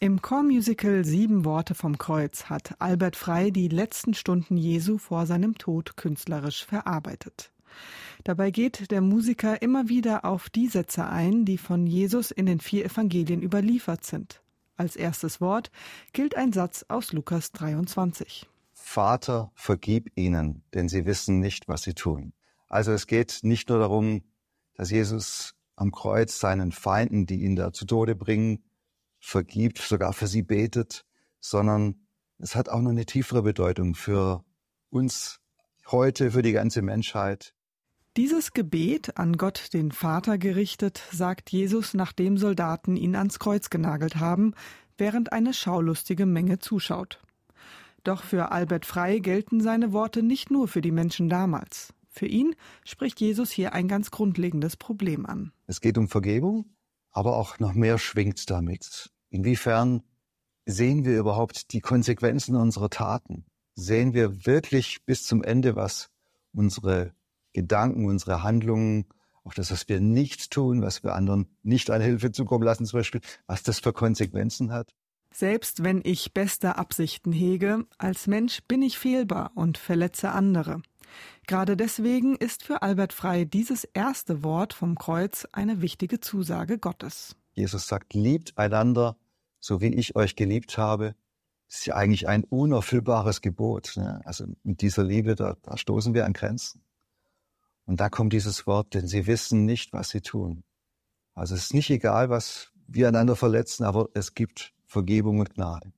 Im Chormusical Sieben Worte vom Kreuz hat Albert Frei die letzten Stunden Jesu vor seinem Tod künstlerisch verarbeitet. Dabei geht der Musiker immer wieder auf die Sätze ein, die von Jesus in den vier Evangelien überliefert sind. Als erstes Wort gilt ein Satz aus Lukas 23. Vater, vergib ihnen, denn sie wissen nicht, was sie tun. Also es geht nicht nur darum, dass Jesus am Kreuz seinen Feinden, die ihn da zu Tode bringen, vergibt, sogar für sie betet, sondern es hat auch noch eine tiefere Bedeutung für uns heute, für die ganze Menschheit. Dieses Gebet an Gott den Vater gerichtet, sagt Jesus, nachdem Soldaten ihn ans Kreuz genagelt haben, während eine schaulustige Menge zuschaut. Doch für Albert Frei gelten seine Worte nicht nur für die Menschen damals. Für ihn spricht Jesus hier ein ganz grundlegendes Problem an. Es geht um Vergebung, aber auch noch mehr schwingt damit. Inwiefern sehen wir überhaupt die Konsequenzen unserer Taten? Sehen wir wirklich bis zum Ende, was unsere Gedanken, unsere Handlungen, auch das, was wir nicht tun, was wir anderen nicht an Hilfe zukommen lassen, zum Beispiel, was das für Konsequenzen hat? Selbst wenn ich beste Absichten hege, als Mensch bin ich fehlbar und verletze andere. Gerade deswegen ist für Albert Frei dieses erste Wort vom Kreuz eine wichtige Zusage Gottes. Jesus sagt, liebt einander, so wie ich euch geliebt habe. Das ist ja eigentlich ein unerfüllbares Gebot. Ne? Also mit dieser Liebe, da, da stoßen wir an Grenzen. Und da kommt dieses Wort, denn sie wissen nicht, was sie tun. Also es ist nicht egal, was wir einander verletzen, aber es gibt Vergebung und Gnade.